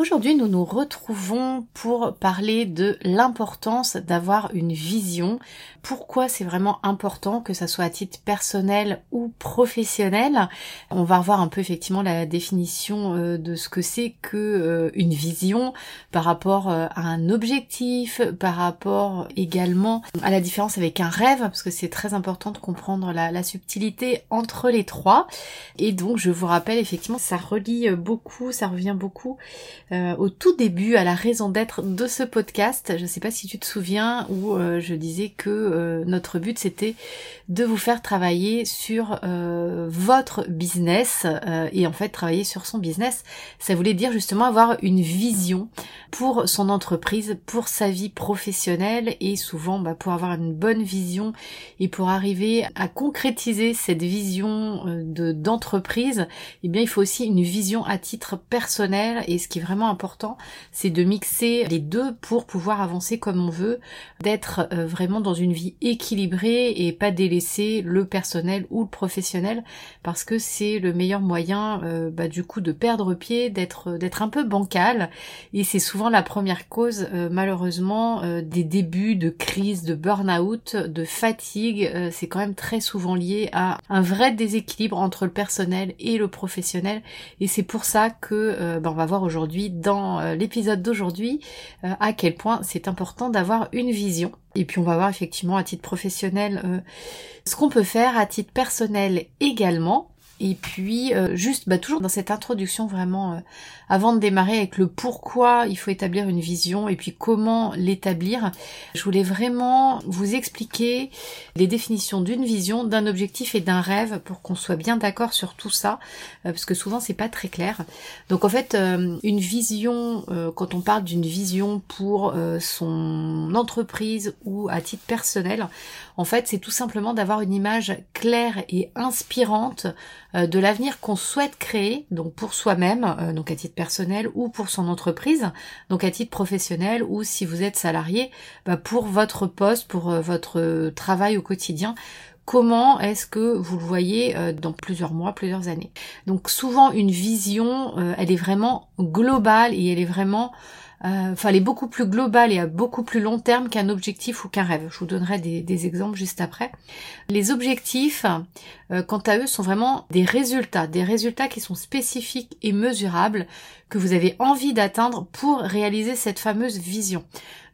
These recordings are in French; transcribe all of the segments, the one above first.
Aujourd'hui, nous nous retrouvons pour parler de l'importance d'avoir une vision. Pourquoi c'est vraiment important que ça soit à titre personnel ou professionnel? On va revoir un peu effectivement la définition euh, de ce que c'est que euh, une vision par rapport euh, à un objectif, par rapport également à la différence avec un rêve, parce que c'est très important de comprendre la, la subtilité entre les trois. Et donc, je vous rappelle effectivement, ça relie beaucoup, ça revient beaucoup euh, au tout début à la raison d'être de ce podcast. Je ne sais pas si tu te souviens où euh, je disais que euh, notre but c'était de vous faire travailler sur votre business et en fait travailler sur son business. Ça voulait dire justement avoir une vision pour son entreprise, pour sa vie professionnelle et souvent bah, pour avoir une bonne vision et pour arriver à concrétiser cette vision de d'entreprise, eh bien il faut aussi une vision à titre personnel et ce qui est vraiment important, c'est de mixer les deux pour pouvoir avancer comme on veut, d'être euh, vraiment dans une vie équilibrée et pas délaisser le personnel ou le professionnel parce que c'est le meilleur moyen euh, bah, du coup de perdre pied, d'être d'être un peu bancal et c'est souvent la première cause euh, malheureusement des débuts de crise, de burn-out, de fatigue. c'est quand même très souvent lié à un vrai déséquilibre entre le personnel et le professionnel et c'est pour ça que bah, on va voir aujourd'hui dans euh, l'épisode d'aujourd'hui euh, à quel point c'est important d'avoir une vision. Et puis on va voir effectivement à titre professionnel euh, ce qu'on peut faire à titre personnel également. Et puis juste bah, toujours dans cette introduction vraiment avant de démarrer avec le pourquoi il faut établir une vision et puis comment l'établir, je voulais vraiment vous expliquer les définitions d'une vision, d'un objectif et d'un rêve pour qu'on soit bien d'accord sur tout ça, euh, parce que souvent c'est pas très clair. Donc en fait, euh, une vision, euh, quand on parle d'une vision pour son entreprise ou à titre personnel, en fait c'est tout simplement d'avoir une image claire et inspirante de l'avenir qu'on souhaite créer, donc pour soi-même, donc à titre personnel ou pour son entreprise, donc à titre professionnel ou si vous êtes salarié, bah pour votre poste, pour euh, votre travail au quotidien comment est-ce que vous le voyez euh, dans plusieurs mois, plusieurs années? Donc souvent une vision, euh, elle est vraiment globale et elle est vraiment euh, enfin, elle est beaucoup plus globale et à beaucoup plus long terme qu'un objectif ou qu'un rêve. Je vous donnerai des, exemples juste après. Les objectifs, euh, quant à eux, sont vraiment des résultats, des résultats qui sont spécifiques et mesurables que vous avez envie d'atteindre pour réaliser cette fameuse vision.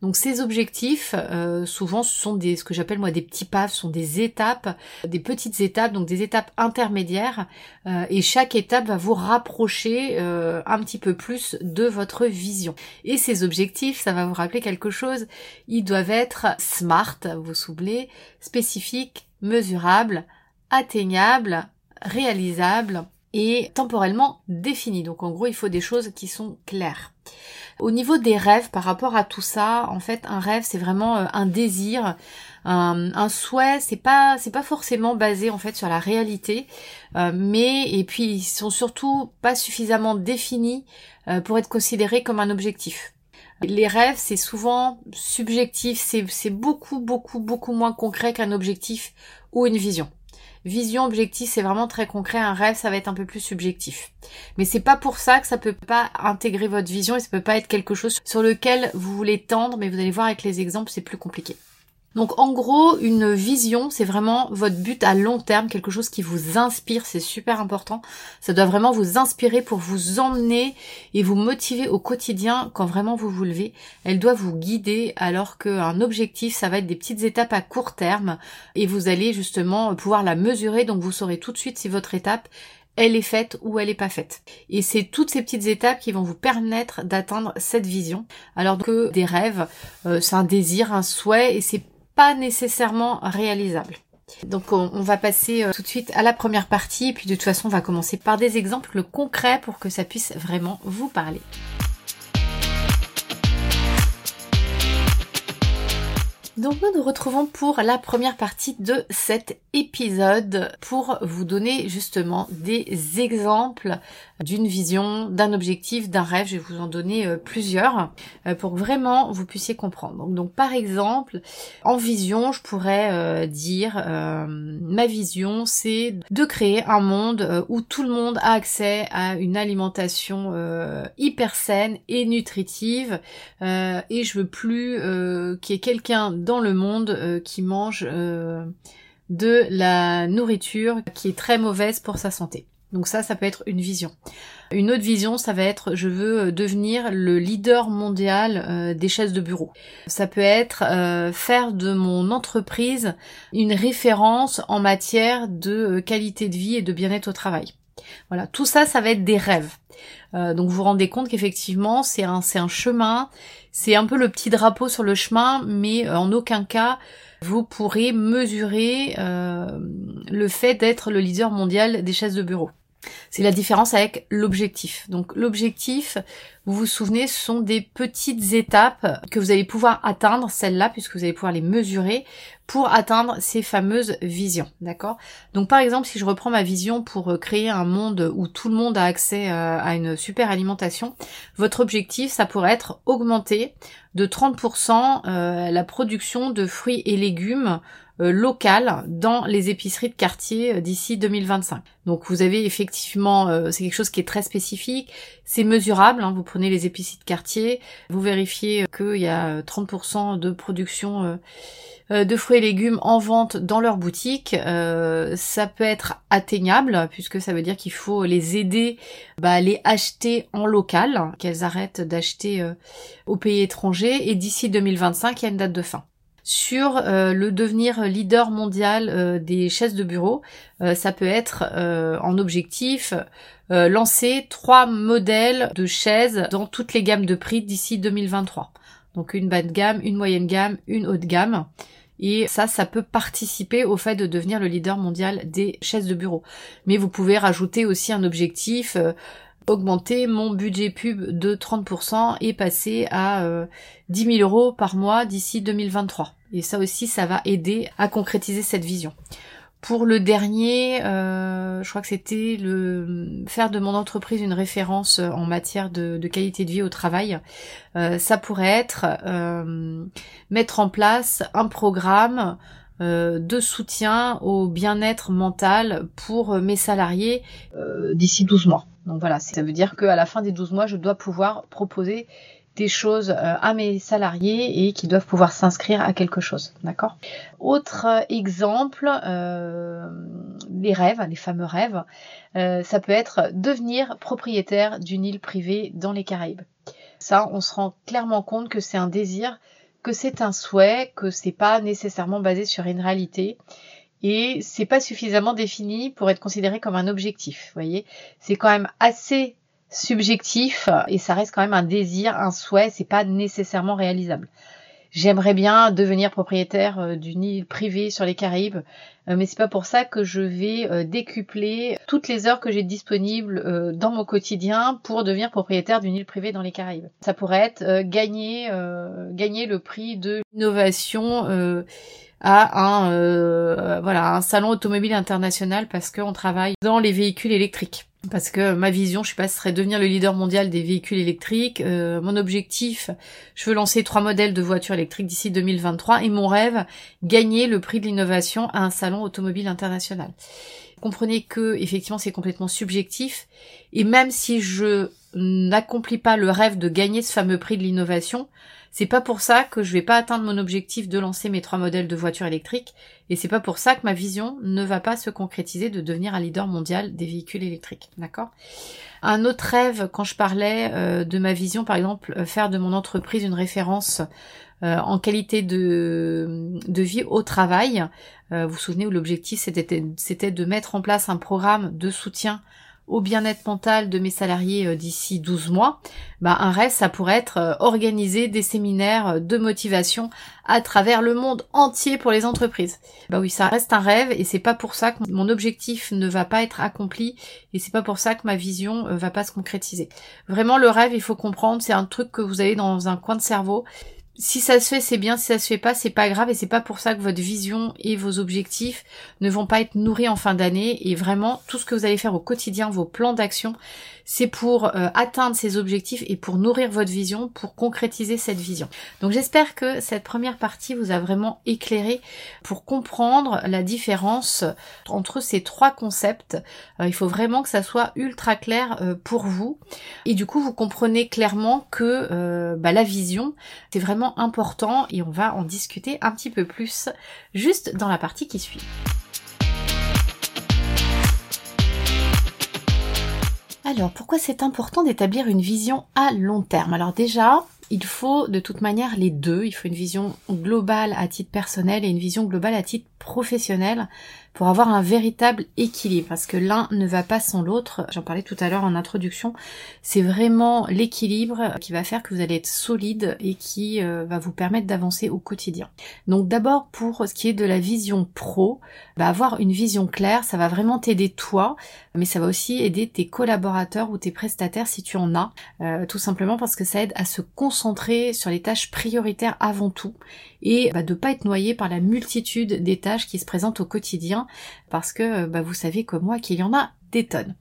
Donc ces objectifs, euh, souvent, ce sont des, ce que j'appelle moi des petits ce sont des étapes, des petites étapes, donc des étapes intermédiaires, euh, et chaque étape va vous rapprocher euh, un petit peu plus de votre vision. Et ces objectifs, ça va vous rappeler quelque chose, ils doivent être smart, vous vous spécifiques, mesurables, atteignables, réalisables et temporellement définis. Donc en gros, il faut des choses qui sont claires. Au niveau des rêves, par rapport à tout ça, en fait, un rêve, c'est vraiment euh, un désir, un, souhait. C'est pas, c'est pas forcément basé en fait sur la réalité, euh, mais et puis ils sont surtout pas suffisamment définis euh, pour être considérés comme un objectif. Les rêves, c'est souvent subjectif, c'est beaucoup, beaucoup, beaucoup moins concret qu'un objectif ou une vision. Vision, objectif, c'est vraiment très concret. Un rêve, ça va être un peu plus subjectif. Mais c'est pas pour ça que ça peut pas intégrer votre vision et ça peut pas être quelque chose sur lequel vous voulez tendre, mais vous allez voir avec les exemples, c'est plus compliqué. Donc en gros, une vision, c'est vraiment votre but à long terme, quelque chose qui vous inspire, c'est super important. Ça doit vraiment vous inspirer pour vous emmener et vous motiver au quotidien quand vraiment vous vous levez. Elle doit vous guider alors qu'un objectif, ça va être des petites étapes à court terme et vous allez justement pouvoir la mesurer, donc vous saurez tout de suite si votre étape elle est faite ou elle n'est pas faite. Et c'est toutes ces petites étapes qui vont vous permettre d'atteindre cette vision. Alors que des rêves, euh, c'est un désir, un souhait, et c'est pas nécessairement réalisable. Donc on, va passer euh, tout de suite à la première partie et puis de toute façon on va commencer par des exemples concrets pour que ça puisse vraiment vous parler. Donc nous nous retrouvons pour la première partie de cet épisode pour vous donner justement des exemples d'une vision, d'un objectif, d'un rêve. Je vais vous en donner euh, plusieurs euh, pour que vraiment vous puissiez comprendre. Donc, par exemple, en vision, je pourrais euh, dire ma vision, c'est de créer un monde où tout le monde a accès à une alimentation hyper saine et nutritive et je veux plus qu'il y ait quelqu'un dans le monde qui mange de la nourriture qui est très mauvaise pour sa santé. Donc ça, ça peut être une vision. Une autre vision, ça va être je veux euh, devenir le leader mondial euh, des chaises de bureau. Ça peut être euh, faire de mon entreprise une référence en matière de qualité de vie et de bien-être au travail. Voilà, tout ça, ça va être des rêves. donc vous vous rendez compte qu'effectivement, c'est un, c'est un chemin, c'est un peu le petit drapeau sur le chemin, mais en aucun cas vous pourrez mesurer le fait d'être le leader mondial des chaises de bureau. C'est la différence avec l'objectif. Donc l'objectif, vous vous souvenez, ce sont des petites étapes que vous allez pouvoir atteindre, celles-là, puisque vous allez pouvoir les mesurer pour atteindre ces fameuses visions. D'accord? Donc par exemple, si je reprends ma vision pour euh, créer un monde où tout le monde a accès euh, à une super alimentation, votre objectif, ça pourrait être augmenter de 30% euh, la production de fruits et légumes euh, local dans les épiceries de quartier euh, d'ici 2025. Donc vous avez effectivement, euh, c'est quelque chose qui est très spécifique, c'est mesurable, hein. vous prenez les épiceries de quartier, vous vérifiez qu'il y a 30% de production de fruits et légumes en vente dans leur boutique. ça peut être atteignable puisque ça veut dire qu'il faut les aider bah, à les acheter en local, qu'elles arrêtent d'acheter au pays étranger et d'ici 2025 il y a une date de fin sur euh, le devenir leader mondial euh, des chaises de bureau. Euh, ça peut être en objectif lancer trois modèles de chaises dans toutes les gammes de prix d'ici 2023. Donc une bas de gamme, une moyenne gamme, une haute gamme. Et ça, ça peut participer au fait de devenir le leader mondial des chaises de bureau. Mais vous pouvez rajouter aussi un objectif augmenter mon budget pub de 30% et passer à euh, 10 000 euros par mois d'ici 2023. Et ça aussi, ça va aider à concrétiser cette vision. Pour le dernier, euh, je crois que c'était le faire de mon entreprise une référence en matière de, qualité de vie au travail. Euh, ça pourrait être euh, mettre en place un programme de soutien au bien-être mental pour mes salariés d'ici 12 mois. Donc voilà, ça veut dire qu'à la fin des 12 mois, je dois pouvoir proposer des choses euh, à mes salariés et qui doivent pouvoir s'inscrire à quelque chose. D'accord? Autre exemple, euh, les rêves, les fameux rêves, euh, ça peut être devenir propriétaire d'une île privée dans les Caraïbes. Ça, on se rend clairement compte que c'est un désir, que c'est un souhait, que c'est pas nécessairement basé sur une réalité et c'est pas suffisamment défini pour être considéré comme un objectif. Vous voyez, c'est quand même assez subjectif et ça reste quand même un désir, un souhait, c'est pas nécessairement réalisable. J'aimerais bien devenir propriétaire euh, d'une île privée sur les Caraïbes, euh, mais c'est pas pour ça que je vais euh, décupler toutes les heures que j'ai disponibles dans mon quotidien pour devenir propriétaire d'une île privée dans les Caraïbes. Ça pourrait être gagner gagner le prix de l'innovation à un voilà un salon automobile international parce qu'on travaille dans les véhicules électriques. Parce que ma vision, je sais pas, serait devenir le leader mondial des véhicules électriques. Euh, mon objectif, je veux lancer trois modèles de voitures électriques d'ici 2023 et mon rêve, gagner le prix de l'innovation à un salon automobile international. Comprenez que effectivement c'est complètement subjectif et même si je n'accomplis pas le rêve de gagner ce fameux prix de l'innovation, C'est pas pour ça que je vais pas atteindre mon objectif de lancer mes trois modèles de voitures électriques et c'est pas pour ça que ma vision ne va pas se concrétiser de devenir un leader mondial des véhicules électriques. D'accord? Un autre rêve quand je parlais euh, de ma vision par exemple euh, faire de mon entreprise une référence euh, en qualité de, de vie au travail. vous vous souvenez où l'objectif c'était de mettre en place un programme de soutien au bien-être mental de mes salariés euh, d'ici 12 mois, bah un rêve ça pourrait être euh, organiser des séminaires euh, de motivation à travers le monde entier pour les entreprises. Bah oui, ça reste un rêve et c'est pas pour ça que mon objectif ne va pas être accompli et c'est pas pour ça que ma vision va pas se concrétiser. Vraiment le rêve, il faut comprendre, c'est un truc que vous avez dans un coin de cerveau si ça se fait, c'est bien. Si ça se fait pas, c'est pas grave. Et c'est pas pour ça que votre vision et vos objectifs ne vont pas être nourris en fin d'année. Et vraiment, tout ce que vous allez faire au quotidien, vos plans d'action, c'est pour euh, atteindre ces objectifs et pour nourrir votre vision, pour concrétiser cette vision. Donc j'espère que cette première partie vous a vraiment éclairé pour comprendre la différence entre ces trois concepts. Euh, il faut vraiment que ça soit ultra clair euh, pour vous. Et du coup, vous comprenez clairement que bah, la vision, c'est vraiment important et on va en discuter un petit peu plus juste dans la partie qui suit. Alors, pourquoi c'est important d'établir une vision à long terme? Alors déjà, il faut de toute manière les deux. Il faut une vision globale à titre personnel et une vision globale à titre professionnel pour avoir un véritable équilibre parce que l'un ne va pas sans l'autre. J'en parlais tout à l'heure en introduction. C'est vraiment l'équilibre qui va faire que vous allez être solide et qui euh, va vous permettre d'avancer au quotidien. Donc d'abord pour ce qui est de la vision pro, bah, avoir une vision claire, ça va vraiment t'aider toi, mais ça va aussi aider tes collaborateurs ou tes prestataires si tu en as, euh, tout simplement parce que ça aide à se concentrer sur les tâches prioritaires avant tout et bah, de pas être noyé par la multitude des tâches qui se présentent au quotidien parce que bah, vous savez comme moi qu'il y en a des tonnes.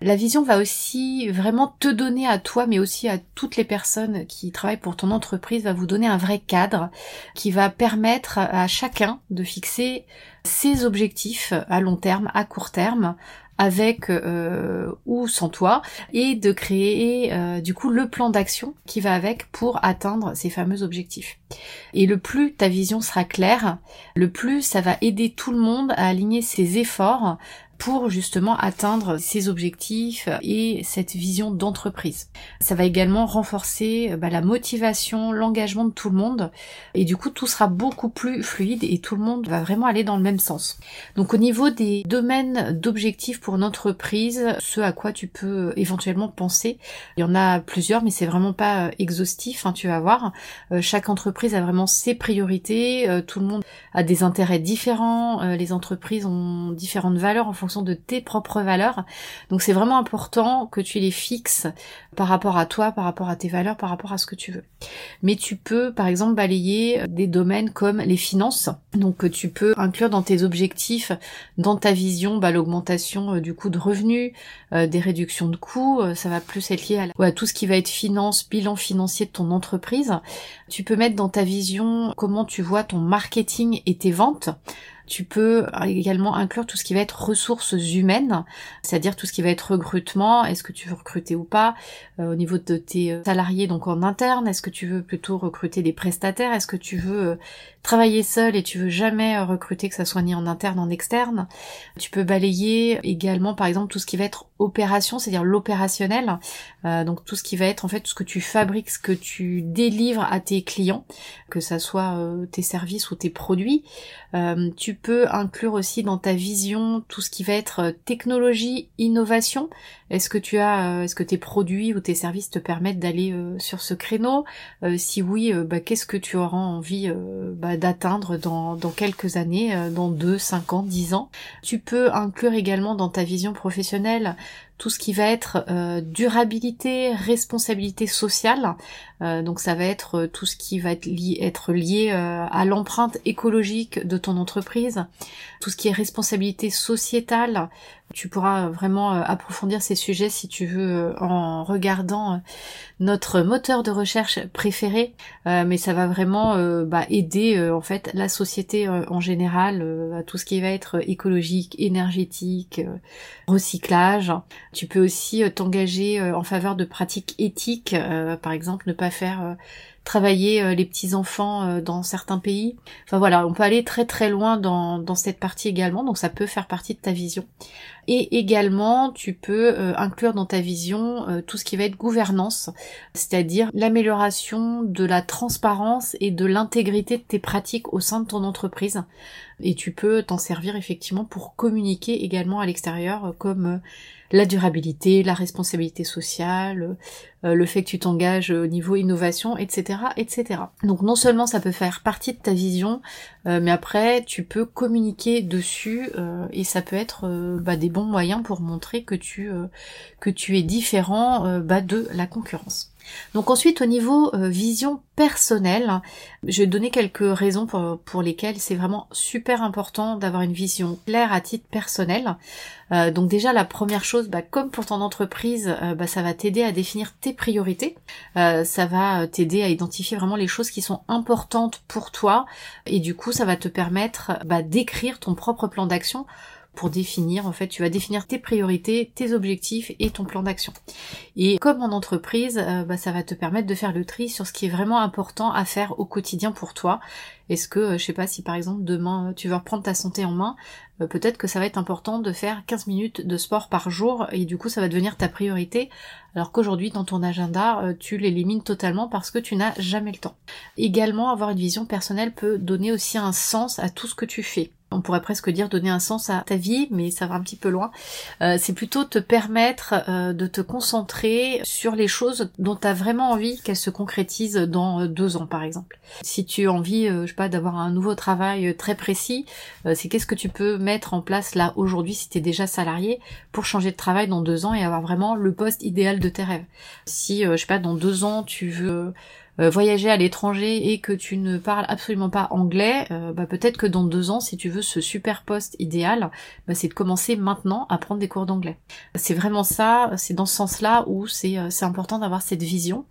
La vision va aussi vraiment te donner à toi mais aussi à toutes les personnes qui travaillent pour ton entreprise va vous donner un vrai cadre qui va permettre à chacun de fixer ses objectifs à long terme, à court terme, avec euh, ou sans toi et de créer euh, du coup le plan d'action qui va avec pour atteindre ces fameux objectifs. Et le plus ta vision sera claire, le plus ça va aider tout le monde à aligner ses efforts pour justement atteindre ses objectifs et cette vision d'entreprise. Ça va également renforcer bah, la motivation, l'engagement de tout le monde et du coup tout sera beaucoup plus fluide et tout le monde va vraiment aller dans le même sens. Donc au niveau des domaines d'objectifs pour une entreprise, ce à quoi tu peux éventuellement penser, il y en a plusieurs mais c'est vraiment pas euh, exhaustif, hein, tu vas voir. Euh, chaque entreprise a vraiment ses priorités, euh, tout le monde a des intérêts différents, les entreprises ont différentes valeurs en fonction de tes propres valeurs. Donc c'est vraiment important que tu les fixes par rapport à toi, par rapport à tes valeurs, par rapport à ce que tu veux. Mais tu peux par exemple balayer des domaines comme les finances. Donc tu peux inclure dans tes objectifs, dans ta vision, bah, l'augmentation euh, du coût de revenus, euh, des réductions de coûts. Euh, ça va plus être lié à tout ce qui va être finance, bilan financier de ton entreprise. Tu peux mettre dans ta vision comment tu vois ton marketing et tes ventes. Tu peux également inclure tout ce qui va être ressources humaines, c'est-à-dire tout ce qui va être recrutement, est-ce que tu veux recruter ou pas, euh, au niveau de tes euh, salariés donc en interne, est-ce que tu veux plutôt recruter des prestataires, est-ce que tu veux euh, travailler seul et tu veux jamais recruter que ça soit ni en interne en externe. Tu peux balayer également par exemple tout ce qui va être opération, c'est-à-dire l'opérationnel, donc tout ce qui va être en fait tout ce que tu fabriques, ce que tu délivres à tes clients, que ça soit tes services ou tes produits. tu peux inclure aussi dans ta vision tout ce qui va être euh, technologie, innovation? Est-ce que tu as, euh, est-ce que tes produits ou tes services te permettent d'aller euh, sur ce créneau? Si oui, bah, qu'est-ce que tu auras envie bah, d'atteindre dans, quelques années, dans 2, 5 ans, 10 ans? Tu peux inclure également dans ta vision professionnelle tout ce qui va être euh, durabilité, responsabilité sociale. Euh, donc ça va être euh, tout ce qui va être, être lié à l'empreinte écologique de ton entreprise, tout ce qui est responsabilité sociétale, tu pourras vraiment euh, approfondir ces sujets si tu veux euh, en regardant euh, notre moteur de recherche préféré, mais ça va vraiment bah, aider en fait la société en général à tout ce qui va être écologique, énergétique, recyclage. Tu peux aussi t'engager en faveur de pratiques éthiques, par exemple ne pas faire travailler les petits enfants dans certains pays. Enfin voilà, on peut aller très très loin dans, dans cette partie également, donc ça peut faire partie de ta vision. Et également, tu peux inclure dans ta vision tout ce qui va être gouvernance, c'est-à-dire l'amélioration de la transparence et de l'intégrité de tes pratiques au sein de ton entreprise. Et tu peux t'en servir effectivement pour communiquer également à l'extérieur comme la durabilité, la responsabilité sociale, euh, le fait que tu t'engages au niveau innovation, etc., etc. Donc non seulement ça peut faire partie de ta vision, euh, mais après tu peux communiquer dessus euh, et ça peut être bah, des bons moyens pour montrer que tu tu es différent bah, de la concurrence. Donc ensuite au niveau euh, vision personnelle, je vais donner quelques raisons pour, lesquelles c'est vraiment super important d'avoir une vision claire à titre personnel. Euh, donc déjà la première chose, bah, comme pour ton entreprise, euh, bah, ça va t'aider à définir tes priorités, ça va t'aider à identifier vraiment les choses qui sont importantes pour toi et du coup ça va te permettre bah, d'écrire ton propre plan d'action pour définir, en fait, tu vas définir tes priorités, tes objectifs et ton plan d'action. Et comme en entreprise, euh, bah, ça va te permettre de faire le tri sur ce qui est vraiment important à faire au quotidien pour toi. Est-ce que, euh, je sais pas, si par exemple demain tu veux reprendre ta santé en main, euh, peut-être que ça va être important de faire 15 minutes de sport par jour et du coup ça va devenir ta priorité, alors qu'aujourd'hui dans ton agenda tu l'élimines totalement parce que tu n'as jamais le temps. Également, avoir une vision personnelle peut donner aussi un sens à tout ce que tu fais on pourrait presque dire donner un sens à ta vie, mais ça va un petit peu loin. Euh, c'est plutôt te permettre euh, de te concentrer sur les choses dont tu as vraiment envie qu'elles se concrétisent dans euh, deux ans, par exemple. Si tu as envie, je sais pas, d'avoir un nouveau travail très précis, c'est qu'est-ce que tu peux mettre en place là aujourd'hui si tu es déjà salarié pour changer de travail dans deux ans et avoir vraiment le poste idéal de tes rêves. Si, je sais pas, dans deux ans tu veux euh, voyager à l'étranger et que tu ne parles absolument pas anglais, euh, bah peut-être que dans deux ans, si tu veux ce super poste idéal, bah c'est de commencer maintenant à prendre des cours d'anglais. C'est vraiment ça, c'est dans ce sens-là où c'est euh, important d'avoir cette vision.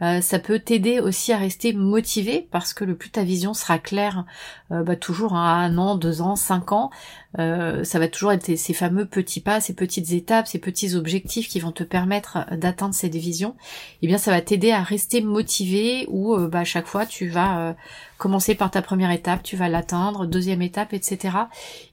ça peut t'aider aussi à rester motivé parce que le plus ta vision sera claire, bah toujours hein, à un an, deux ans, cinq ans, ça va toujours être ces fameux petits pas, ces petites étapes, ces petits objectifs qui vont te permettre d'atteindre cette vision. Eh bien ça va t'aider à rester motivé où euh, bah, à chaque fois tu vas euh, commencer par ta première étape, tu vas l'atteindre, deuxième étape, etc.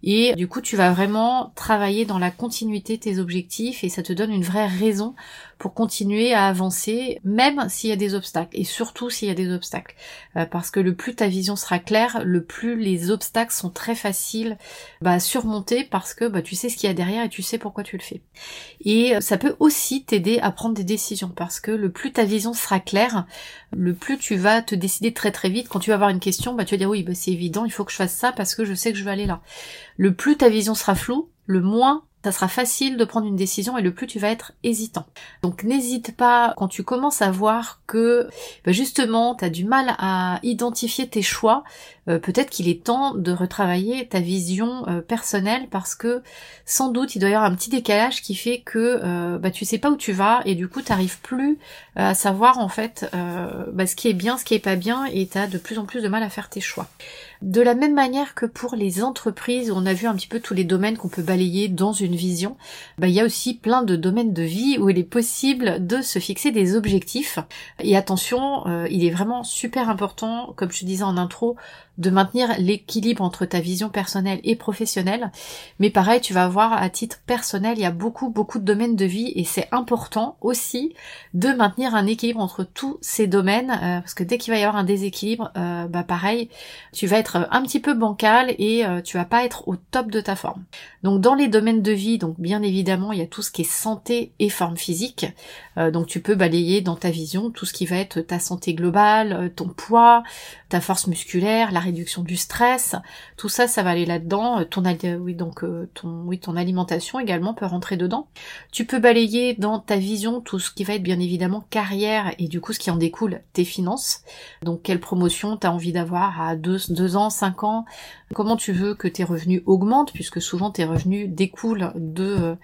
Et du coup tu vas vraiment travailler dans la continuité de tes objectifs et ça te donne une vraie raison pour continuer à avancer, même s'il y a des obstacles, et surtout s'il y a des obstacles. Euh, parce que le plus ta vision sera claire, le plus les obstacles sont très faciles bah, à surmonter parce que bah, tu sais ce qu'il y a derrière et tu sais pourquoi tu le fais. Et ça peut aussi t'aider à prendre des décisions parce que le plus ta vision sera claire, le plus tu vas te décider très très vite. Quand tu vas avoir une question, bah, tu vas dire oui, bah, c'est évident, il faut que je fasse ça parce que je sais que je vais aller là. Le plus ta vision sera floue, le moins ça sera facile de prendre une décision et le plus tu vas être hésitant. Donc n'hésite pas quand tu commences à voir que bah, justement tu as du mal à identifier tes choix, euh, peut-être qu'il est temps de retravailler ta vision euh, personnelle parce que sans doute il doit y avoir un petit décalage qui fait que euh, bah, tu sais pas où tu vas et du coup tu n'arrives plus à savoir en fait bah, ce qui est bien, ce qui est pas bien et tu as de plus en plus de mal à faire tes choix. De la même manière que pour les entreprises, on a vu un petit peu tous les domaines qu'on peut balayer dans une vision, bah, il y a aussi plein de domaines de vie où il est possible de se fixer des objectifs. Et attention, euh, il est vraiment super important, comme je te disais en intro, de maintenir l'équilibre entre ta vision personnelle et professionnelle. Mais pareil, tu vas voir à titre personnel, il y a beaucoup, beaucoup de domaines de vie et c'est important aussi de maintenir un équilibre entre tous ces domaines euh, parce que dès qu'il va y avoir un déséquilibre, euh, bah pareil, tu vas être un petit peu bancal et euh, tu vas pas être au top de ta forme. Donc dans les domaines de vie, donc bien évidemment, il y a tout ce qui est santé et forme physique. donc tu peux balayer dans ta vision tout ce qui va être ta santé globale, ton poids, ta force musculaire, la réduction du stress, tout ça, ça va aller là-dedans. Euh, ton, oui, donc, euh, ton, oui, ton alimentation également peut rentrer dedans. Tu peux balayer dans ta vision tout ce qui va être bien évidemment carrière et du coup ce qui en découle, tes finances. Donc quelle promotion tu as envie d'avoir à 2 deux, ans, 5 ans, comment tu veux que tes revenus augmentent, puisque souvent tes revenus découlent de euh,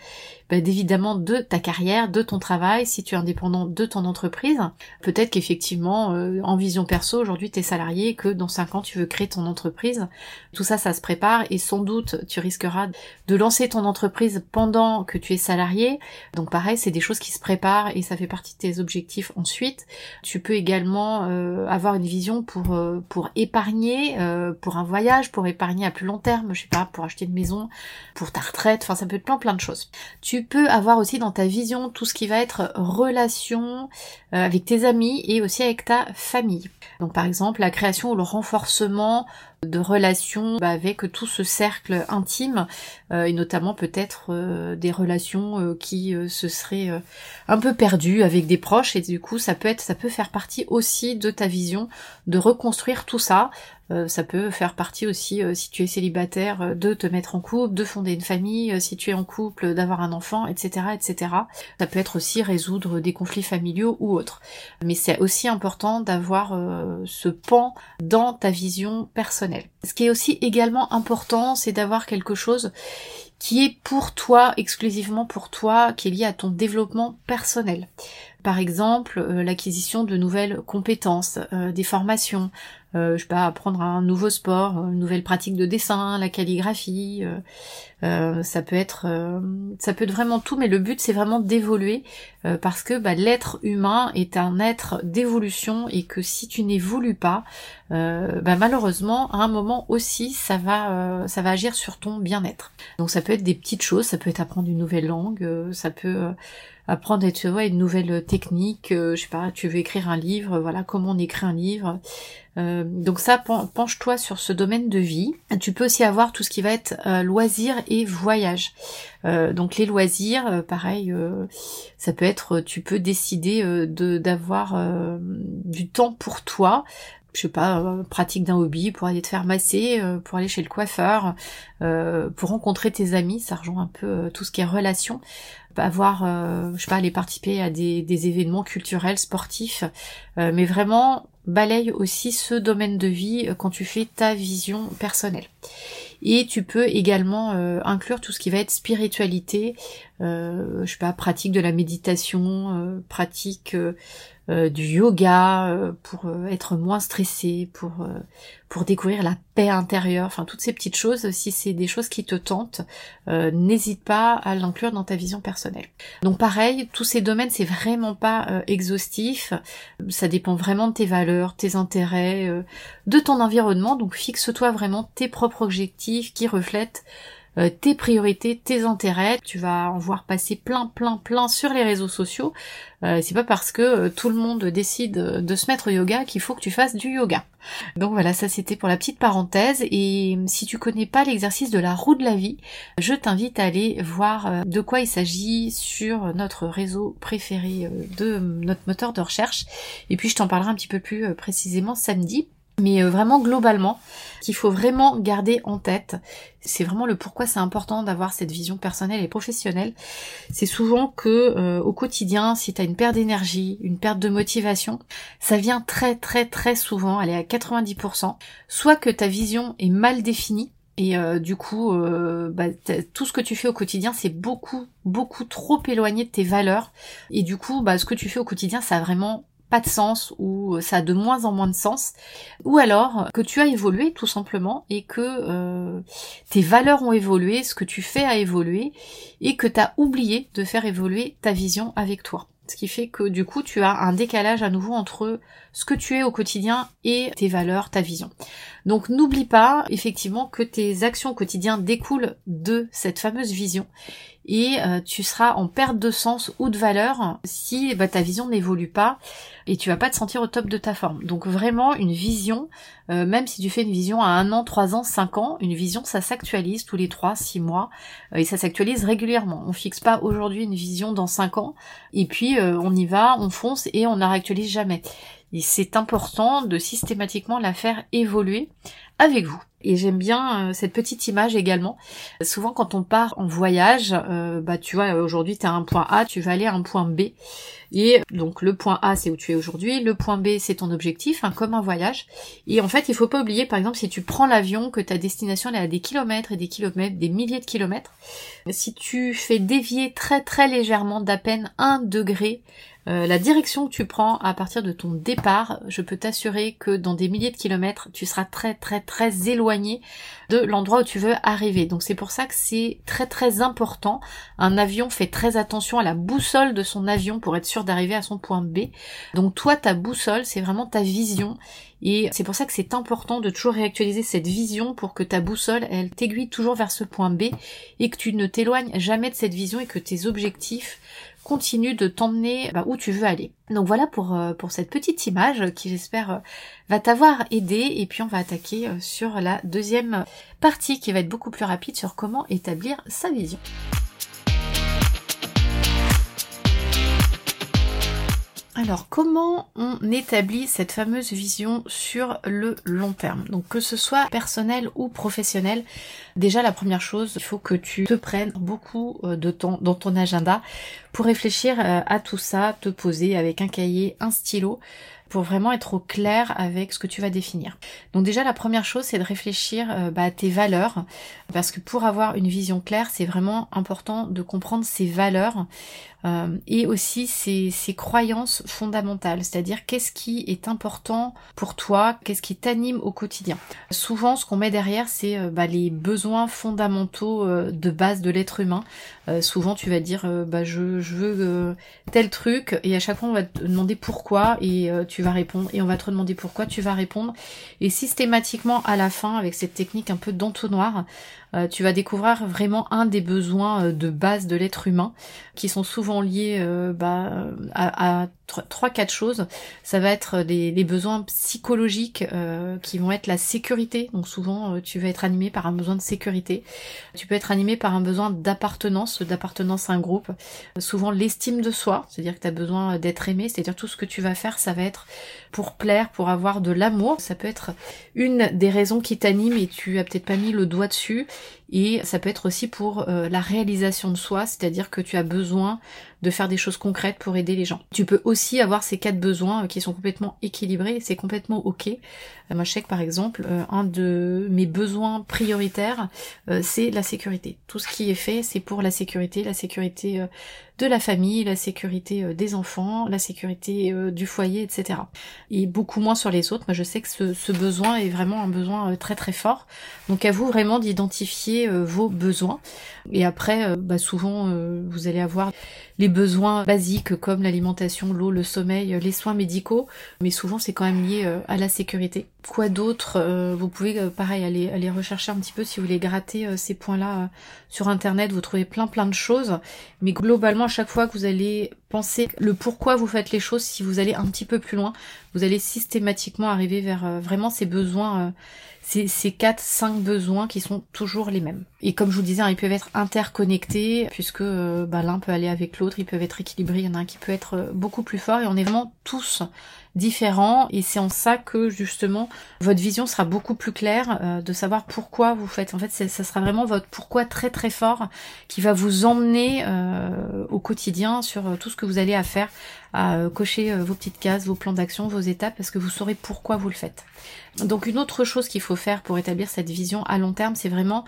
bah, évidemment de ta carrière, de ton travail, si tu es indépendant de ton entreprise. Peut-être qu'effectivement, euh, en vision perso, aujourd'hui tu es salarié, que dans 5 ans tu veux créer ton entreprise. Tout ça, ça se prépare et sans doute tu risqueras de lancer ton entreprise pendant que tu es salarié. Donc pareil, c'est des choses qui se préparent et ça fait partie de tes objectifs ensuite. Tu peux également euh, avoir une vision pour, pour épargner, pour un voyage, pour épargner à plus long terme, je sais pas, pour acheter une maison, pour ta retraite, enfin ça peut être plein plein de choses. Tu peux avoir aussi dans ta vision tout ce qui va être relation euh, avec tes amis et aussi avec ta famille. Donc par exemple la création ou le renforcement de relations bah, avec tout ce cercle intime euh, et notamment peut-être euh, des relations qui se seraient un peu perdues avec des proches et du coup ça peut être ça peut faire partie aussi de ta vision de reconstruire tout ça euh, ça peut faire partie aussi, euh, si tu es célibataire, euh, de te mettre en couple, de fonder une famille, si tu es en couple, d'avoir un enfant, etc., etc. Ça peut être aussi résoudre des conflits familiaux ou autres. Mais c'est aussi important d'avoir ce pan dans ta vision personnelle. Ce qui est aussi également important, c'est d'avoir quelque chose qui est pour toi, exclusivement pour toi, qui est lié à ton développement personnel. Par exemple, l'acquisition de nouvelles compétences, des formations, euh, je sais pas, apprendre un nouveau sport, une nouvelle pratique de dessin, la calligraphie, euh, euh, ça peut être ça peut être vraiment tout, mais le but c'est vraiment d'évoluer parce que bah, l'être humain est un être d'évolution et que si tu n'évolues pas, bah, malheureusement à un moment aussi ça va ça va agir sur ton bien-être. Donc ça peut être des petites choses, ça peut être apprendre une nouvelle langue, ça peut apprendre tu vois, une nouvelle technique, je sais pas, tu veux écrire un livre, voilà comment on écrit un livre. Euh, donc ça, penche-toi sur ce domaine de vie. Tu peux aussi avoir tout ce qui va être euh, loisirs et voyage. Euh, donc les loisirs, pareil, ça peut être, tu peux décider de d'avoir du temps pour toi. Je sais pas, pratique d'un hobby, pour aller te faire masser, pour aller chez le coiffeur, pour rencontrer tes amis, ça rejoint un peu tout ce qui est relation avoir, je sais pas, aller participer à des, événements culturels, sportifs, mais vraiment balaye aussi ce domaine de vie euh, quand tu fais ta vision personnelle. Et tu peux également euh, inclure tout ce qui va être spiritualité, euh, je sais pas, pratique de la méditation, pratique euh, du yoga euh, pour euh, être moins stressé, pour pour découvrir la paix intérieure, enfin toutes ces petites choses, si c'est des choses qui te tentent, n'hésite pas à l'inclure dans ta vision personnelle. Donc pareil, tous ces domaines c'est vraiment pas exhaustif, ça dépend vraiment de tes valeurs, tes intérêts, de ton environnement, donc fixe-toi vraiment tes propres objectifs qui reflètent euh, tes priorités, tes intérêts. Tu vas en voir passer plein, plein, plein sur les réseaux sociaux. Euh, c'est pas parce que euh, tout le monde décide de se mettre au yoga qu'il faut que tu fasses du yoga. Donc voilà, ça c'était pour la petite parenthèse. Et si tu connais pas l'exercice de la roue de la vie, je t'invite à aller voir de quoi il s'agit sur notre réseau préféré de notre moteur de recherche. Et puis je t'en parlerai un petit peu plus précisément samedi. Mais euh, vraiment globalement, qu'il faut vraiment garder en tête, c'est vraiment le pourquoi c'est important d'avoir cette vision personnelle et professionnelle. C'est souvent que euh, au quotidien, si tu une perte d'énergie, une perte de motivation, ça vient très très très souvent, elle est à 90%, soit que ta vision est mal définie, et euh, du coup, bah, tout ce que tu fais au quotidien, c'est beaucoup, beaucoup trop éloigné de tes valeurs. Et du coup, bah, ce que tu fais au quotidien, ça a vraiment de sens ou ça a de moins en moins de sens, ou alors que tu as évolué tout simplement et que euh, tes valeurs ont évolué, ce que tu fais a évolué et que tu as oublié de faire évoluer ta vision avec toi. Ce qui fait que du coup tu as un décalage à nouveau entre ce que tu es au quotidien et tes valeurs, ta vision. Donc n'oublie pas effectivement que tes actions au quotidien découlent de cette fameuse vision et euh, tu seras en perte de sens ou de valeur si bah, ta vision n'évolue pas et tu vas pas te sentir au top de ta forme. Donc vraiment une vision, euh, même si tu fais une vision à un an, trois ans, cinq ans, une vision ça s'actualise tous les trois, six mois euh, et ça s'actualise régulièrement. On fixe pas aujourd'hui une vision dans cinq ans et puis on y va, on fonce et on ne réactualise jamais. Et c'est important de systématiquement la faire évoluer avec vous. Et j'aime bien euh, cette petite image également. Souvent quand on part en voyage, euh, bah tu vois, aujourd'hui tu as un point A, tu vas aller à un point B. Et donc le point A c'est où tu es aujourd'hui, le point B c'est ton objectif, hein, comme un voyage. Et en fait il faut pas oublier par exemple si tu prends l'avion, que ta destination elle est à des kilomètres et des kilomètres, des milliers de kilomètres, si tu fais dévier très très légèrement d'à peine un degré euh, la direction que tu prends à partir de ton départ, je peux t'assurer que dans des milliers de kilomètres, tu seras très très très éloigné de l'endroit où tu veux arriver. Donc c'est pour ça que c'est très très important. Un avion fait très attention à la boussole de son avion pour être sûr d'arriver à son point B. Donc toi, ta boussole, c'est vraiment ta vision. Et c'est pour ça que c'est important de toujours réactualiser cette vision pour que ta boussole, elle t'aiguille toujours vers ce point B et que tu ne t'éloignes jamais de cette vision et que tes objectifs continue de t'emmener bah, où tu veux aller. Donc voilà pour, euh, pour cette petite image qui j'espère euh, va t'avoir aidé et puis on va attaquer euh, sur la deuxième partie qui va être beaucoup plus rapide sur comment établir sa vision. Alors, comment on établit cette fameuse vision sur le long terme? Donc, que ce soit personnel ou professionnel, déjà la première chose, il faut que tu te prennes beaucoup euh, de temps dans ton agenda pour réfléchir euh, à tout ça, te poser avec un cahier, un stylo, pour vraiment être au clair avec ce que tu vas définir. Donc déjà la première chose c'est de réfléchir euh, bah, à tes valeurs parce que pour avoir une vision claire c'est vraiment important de comprendre ses valeurs euh, et aussi ses, croyances fondamentales, c'est-à-dire qu'est-ce qui est important pour toi, qu'est-ce qui t'anime au quotidien. Souvent, ce qu'on met derrière, c'est euh, bah, les besoins fondamentaux euh, de base de l'être humain. souvent, tu vas dire, bah, je, je veux tel truc, et à chaque fois, on va te demander pourquoi, et tu vas répondre, et on va te demander pourquoi, tu vas répondre, et systématiquement, à la fin, avec cette technique un peu d'entonnoir, euh, tu vas découvrir vraiment un des besoins euh, de base de l'être humain qui sont souvent liés euh, bah, à, trois quatre choses. Ça va être des, les besoins psychologiques qui vont être la sécurité. Donc souvent tu vas être animé par un besoin de sécurité. Tu peux être animé par un besoin d'appartenance, d'appartenance à un groupe. souvent l'estime de soi, c'est-à-dire que tu as besoin d'être aimé, c'est-à-dire tout ce que tu vas faire, ça va être pour plaire, pour avoir de l'amour. Ça peut être une des raisons qui t'anime et tu as peut-être pas mis le doigt dessus. Et ça peut être aussi pour euh, la réalisation de soi, c'est-à-dire que tu as besoin de faire des choses concrètes pour aider les gens. Tu peux aussi avoir ces quatre besoins euh, qui sont complètement équilibrés, c'est complètement ok. Euh, moi je sais que par exemple, un de mes besoins prioritaires, c'est la sécurité. Tout ce qui est fait, c'est pour la sécurité, la sécurité de la famille, la sécurité des enfants, la sécurité du foyer, etc. Et beaucoup moins sur les autres. Moi je sais que ce, besoin est vraiment un besoin très très fort. Donc à vous vraiment d'identifier euh, vos besoins. Et après, euh, bah, souvent, euh, vous allez avoir les besoins basiques comme l'alimentation, l'eau, le sommeil, les soins médicaux, mais souvent c'est quand même lié à la sécurité. Quoi d'autre Vous pouvez, pareil, aller, aller rechercher un petit peu si vous voulez gratter ces points-là sur Internet, vous trouvez plein plein de choses, mais globalement, chaque fois que vous allez penser le pourquoi vous faites les choses, si vous allez un petit peu plus loin, vous allez systématiquement arriver vers vraiment ces besoins c'est ces quatre, cinq besoins qui sont toujours les mêmes. Et comme je vous disais, hein, ils peuvent être interconnectés puisque euh, bah, l'un peut aller avec l'autre, ils peuvent être équilibrés, il y en a un qui peut être euh, beaucoup plus fort et on est vraiment tous différents et c'est en ça que justement votre vision sera beaucoup plus claire euh, de savoir pourquoi vous faites. En fait, ça sera vraiment votre pourquoi très très fort qui va vous emmener au quotidien sur tout ce que vous allez à faire, à cocher vos petites cases, vos plans d'action, vos étapes parce que vous saurez pourquoi vous le faites. Donc une autre chose qu'il faut faire pour établir cette vision à long terme, c'est vraiment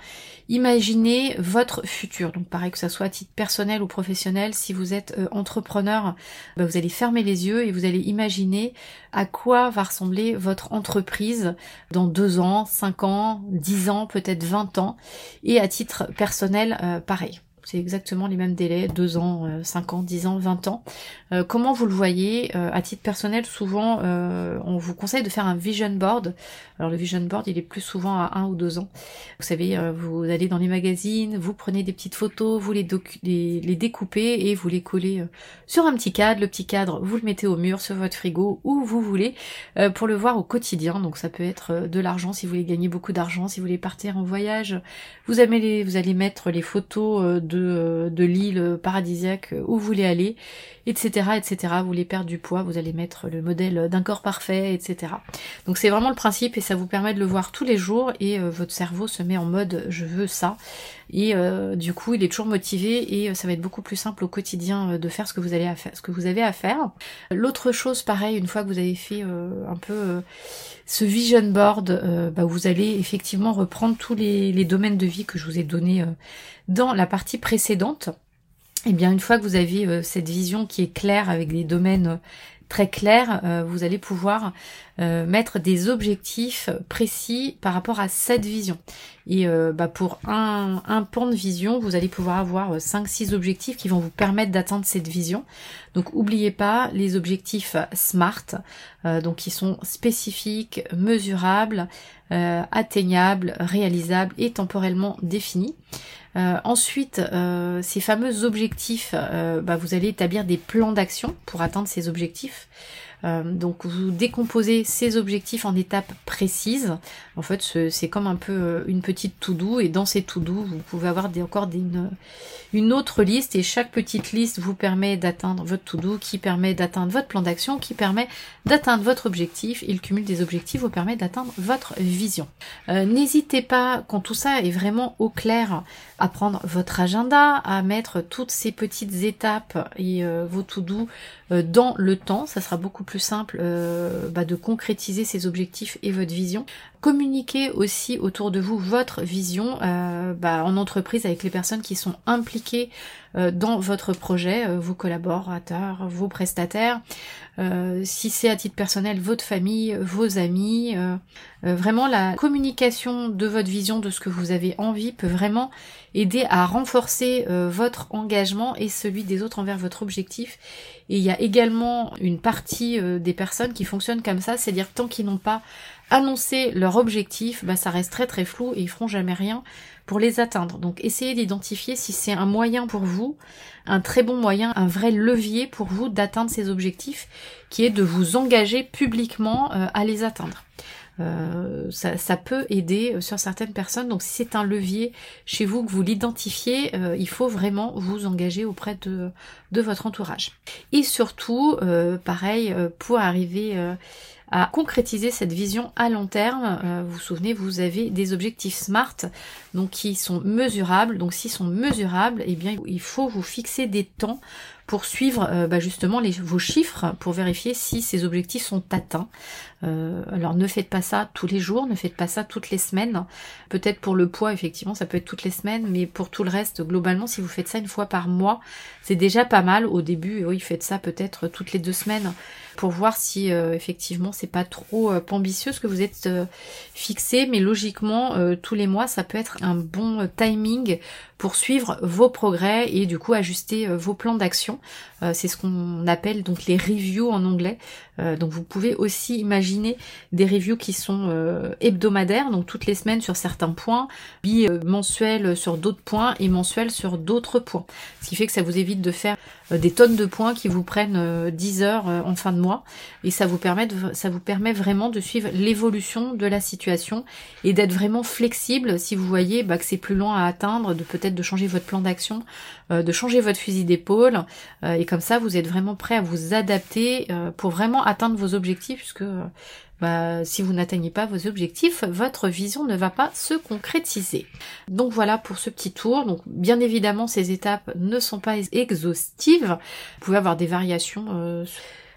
imaginer votre futur. Donc pareil que ça soit à titre personnel ou professionnel, si vous êtes euh, entrepreneur, bah, vous allez fermer les yeux et vous allez imaginer à quoi va ressembler votre entreprise dans deux ans, cinq ans, dix ans, peut-être vingt ans. Et à titre personnel, euh, pareil. C'est exactement les mêmes délais, 2 ans, 5 euh, ans, 10 ans, 20 ans. Euh, comment vous le voyez euh, À titre personnel, souvent, on vous conseille de faire un vision board. Alors le vision board, il est plus souvent à 1 ou 2 ans. Vous savez, vous allez dans les magazines, vous prenez des petites photos, vous les, les, les, découpez et vous les collez sur un petit cadre. Le petit cadre, vous le mettez au mur, sur votre frigo, où vous voulez, pour le voir au quotidien. Donc ça peut être de l'argent si vous voulez gagner beaucoup d'argent, si vous voulez partir en voyage. Vous, allez, vous allez mettre les photos de de, de l'île paradisiaque où vous voulez aller, etc., etc. Vous voulez perdre du poids, vous allez mettre le modèle d'un corps parfait, etc. Donc c'est vraiment le principe et ça vous permet de le voir tous les jours et votre cerveau se met en mode je veux ça et du coup il est toujours motivé et ça va être beaucoup plus simple au quotidien de faire ce que vous allez faire, ce que vous avez à faire. L'autre chose pareil, une fois que vous avez fait un peu ce vision board, bah, vous allez effectivement reprendre tous les, les, domaines de vie que je vous ai donnés dans la partie précédente. Et eh bien une fois que vous avez cette vision qui est claire avec des domaines très clair, euh, vous allez pouvoir euh, mettre des objectifs précis par rapport à cette vision. Et euh, bah, pour un, un pan de vision, vous allez pouvoir avoir 5-6 objectifs qui vont vous permettre d'atteindre cette vision. Donc n'oubliez pas les objectifs SMART, donc qui sont spécifiques, mesurables, atteignables, réalisables et temporellement définis. Euh, ensuite, euh, ces fameux objectifs, euh, bah, vous allez établir des plans d'action pour atteindre ces objectifs. Euh, donc vous décomposez ces objectifs en étapes précises. En fait, c'est comme un peu euh, une petite to-do et dans ces to-do, vous pouvez avoir des, encore des, une, autre liste et chaque petite liste vous permet d'atteindre votre to-do, qui permet d'atteindre votre plan d'action, qui permet d'atteindre votre objectif et le des objectifs vous permet d'atteindre votre vision. Euh, N'hésitez pas, quand tout ça est vraiment au clair, à prendre votre agenda, à mettre toutes ces petites étapes et vos to-do euh, dans le temps. Ça sera beaucoup plus simple euh, bah, de concrétiser ces objectifs et votre vision. Communiquez aussi autour de vous votre vision euh, bah, en entreprise avec les personnes qui sont impliquées dans votre projet, vos collaborateurs, vos prestataires. si c'est à titre personnel, votre famille, vos amis. vraiment, la communication de votre vision, de ce que vous avez envie, peut vraiment aider à renforcer votre engagement et celui des autres envers votre objectif et il y a également une partie euh, des personnes qui fonctionnent comme ça, c'est-à-dire tant qu'ils n'ont pas annoncé leur objectif, bah, ça reste très très flou et ils feront jamais rien pour les atteindre. Donc essayez d'identifier si c'est un moyen pour vous, un très bon moyen, un vrai levier pour vous d'atteindre ces objectifs, qui est de vous engager publiquement euh, à les atteindre. Euh, ça, peut aider euh, sur certaines personnes. Donc si c'est un levier chez vous que vous l'identifiez, il faut vraiment vous engager auprès de, de votre entourage. Et surtout, pareil, pour arriver à concrétiser cette vision à long terme. vous vous souvenez, vous avez des objectifs SMART, donc qui sont mesurables. Donc s'ils sont mesurables, eh bien il faut vous fixer des temps pour suivre euh, bah, justement les, vos chiffres, pour vérifier si ces objectifs sont atteints. Euh, alors ne faites pas ça tous les jours, ne faites pas ça toutes les semaines. Peut-être pour le poids, effectivement, ça peut être toutes les semaines, mais pour tout le reste, globalement, si vous faites ça une fois par mois, c'est déjà pas mal. Au début, oui, faites ça peut-être toutes les deux semaines pour voir si euh, effectivement c'est pas trop ambitieux ce que vous êtes fixé, mais logiquement tous les mois ça peut être un bon timing pour suivre vos progrès et du coup ajuster vos plans d'action. Euh, c'est ce qu'on appelle donc les reviews en anglais. Euh, donc vous pouvez aussi imaginer des reviews qui sont euh, hebdomadaires, donc toutes les semaines sur certains points, bi mensuels sur d'autres points et mensuels sur d'autres points. Ce qui fait que ça vous évite de faire des tonnes de points qui vous prennent 10 heures en fin de mois et ça vous permet ça vous permet vraiment de suivre l'évolution de la situation et d'être vraiment flexible si vous voyez bah, que c'est plus loin à atteindre, de peut-être de changer votre plan d'action, de changer votre fusil d'épaule et comme ça vous êtes vraiment prêt à vous adapter pour vraiment atteindre vos objectifs, puisque bah, si vous n'atteignez pas vos objectifs, votre vision ne va pas se concrétiser. Donc voilà pour ce petit tour. Donc bien évidemment, ces étapes ne sont pas exhaustives. Vous pouvez avoir des variations. Euh,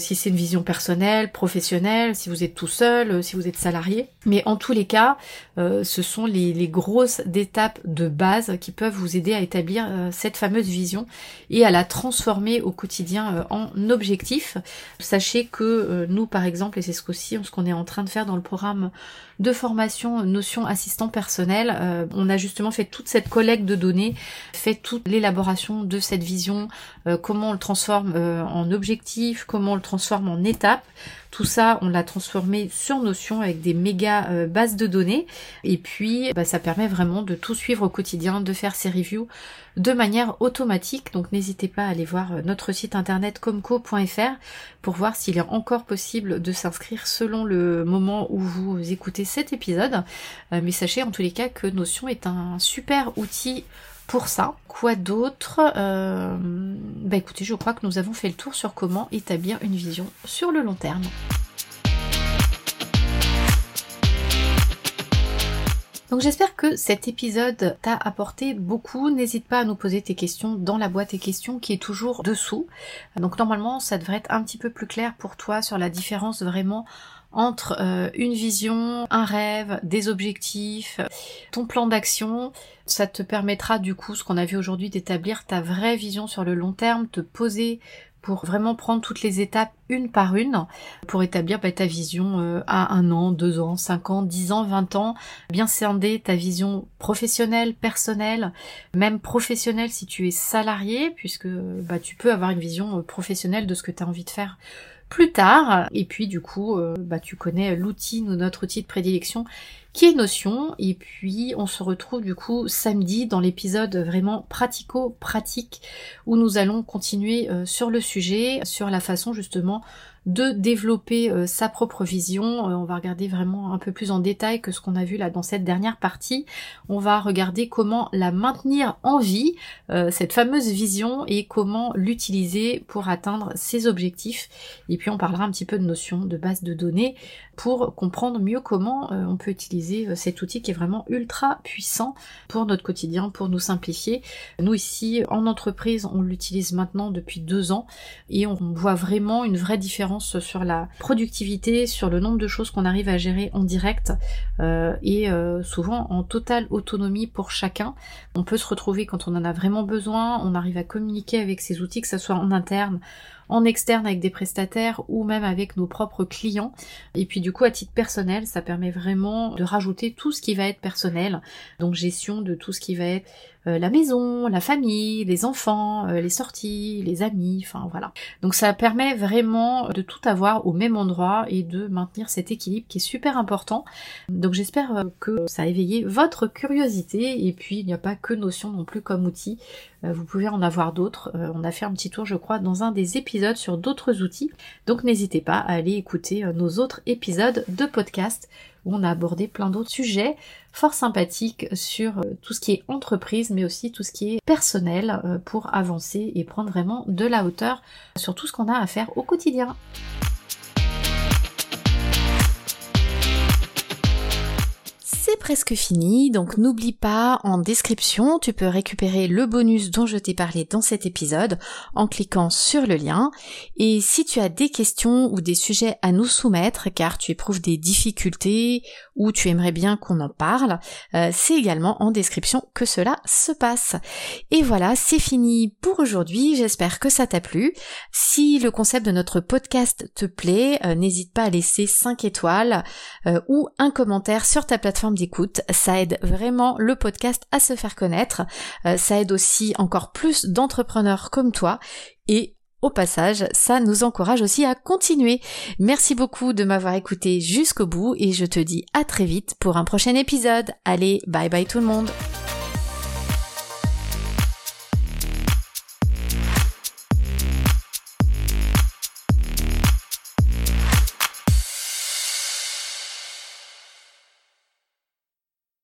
si c'est une vision personnelle, professionnelle, si vous êtes tout seul, euh, si vous êtes salarié. Mais en tous les cas, euh, ce sont les, grosses étapes de base qui peuvent vous aider à établir euh, cette fameuse vision et à la transformer au quotidien en objectif. Sachez que nous, par exemple, et c'est ce ce qu'on est en train de faire dans le programme de formation notion assistant personnel, on a justement fait toute cette collecte de données, fait toute l'élaboration de cette vision, comment on le transforme en objectif, comment on le transforme en étapes. Tout ça, on l'a transformé sur Notion avec des méga euh, bases de données. Et puis, bah, ça permet vraiment de tout suivre au quotidien, de faire ces reviews de manière automatique. Donc, n'hésitez pas à aller voir euh, notre site internet comco.fr pour voir s'il est encore possible de s'inscrire selon le moment où vous écoutez cet épisode. Euh, mais sachez en tous les cas que Notion est un super outil pour ça. Quoi d'autre euh, Bah écoutez, je crois que nous avons fait le tour sur comment établir une vision sur le long terme. Donc j'espère que cet épisode t'a apporté beaucoup. N'hésite pas à nous poser tes questions dans la boîte et questions qui est toujours dessous. Donc normalement ça devrait être un petit peu plus clair pour toi sur la différence vraiment entre euh, une vision, un rêve, des objectifs, ton plan d'action. Ça te permettra du coup, ce qu'on a vu aujourd'hui, d'établir ta vraie vision sur le long terme, te poser pour vraiment prendre toutes les étapes une par une pour établir bah, ta vision euh, à un an, deux ans, cinq ans, dix ans, vingt ans, bien scinder ta vision professionnelle, personnelle, même professionnelle si tu es salarié, puisque bah, tu peux avoir une vision euh, professionnelle de ce que tu as envie de faire plus tard. Et puis du coup, euh, bah, tu connais l'outil, notre outil de prédilection qui est Notion. Et puis on se retrouve du coup samedi dans l'épisode vraiment pratico-pratique où nous allons continuer euh, sur le sujet, sur la façon justement de développer euh, sa propre vision. Euh, on va regarder vraiment un peu plus en détail que ce qu'on a vu là dans cette dernière partie. On va regarder comment la maintenir en vie, cette fameuse vision, et comment l'utiliser pour atteindre ses objectifs. Et puis on parlera un petit peu de notions de base de données pour comprendre mieux comment on peut utiliser cet outil qui est vraiment ultra puissant pour notre quotidien, pour nous simplifier. Nous ici en entreprise, on l'utilise maintenant depuis deux ans et on voit vraiment une vraie différence sur la productivité, sur le nombre de choses qu'on arrive à gérer en direct euh, et euh, souvent en totale autonomie pour chacun. On peut se retrouver quand on en a vraiment besoin, on arrive à communiquer avec ces outils, que ce soit en interne, en externe avec des prestataires ou même avec nos propres clients. Et puis du coup à titre personnel, ça permet vraiment de rajouter tout ce qui va être personnel, donc gestion de tout ce qui va être euh, la maison, la famille, les enfants, euh, les sorties, les amis, enfin voilà. Donc ça permet vraiment de tout avoir au même endroit et de maintenir cet équilibre qui est super important. Donc j'espère euh, que ça a éveillé votre curiosité et puis il n'y a pas que Notion non plus comme outil. Vous pouvez en avoir d'autres. On a fait un petit tour je crois dans un des épisodes sur d'autres outils. Donc n'hésitez pas à aller écouter nos autres épisodes de podcast où on a abordé plein d'autres sujets fort sympathiques sur euh, tout ce qui est entreprise, mais aussi tout ce qui est personnel euh, pour avancer et prendre vraiment de la hauteur sur tout ce qu'on a à faire au quotidien. c'est presque fini, donc n'oublie pas, en description, tu peux récupérer le bonus dont je t'ai parlé dans cet épisode en cliquant sur le lien. Et si tu as des questions ou des sujets à nous soumettre, car tu éprouves des difficultés ou tu aimerais bien qu'on en parle, euh, c'est également en description que cela se passe. Et voilà, c'est fini pour aujourd'hui, j'espère que ça t'a plu. Si le concept de notre podcast te plaît, euh, n'hésite pas à laisser 5 étoiles euh, ou un commentaire sur ta plateforme d'écoute. Ça aide vraiment le podcast à se faire connaître. Ça aide aussi encore plus d'entrepreneurs comme toi. Et au passage, ça nous encourage aussi à continuer. Merci beaucoup de m'avoir écouté jusqu'au bout et je te dis à très vite pour un prochain épisode. Allez, bye bye tout le monde.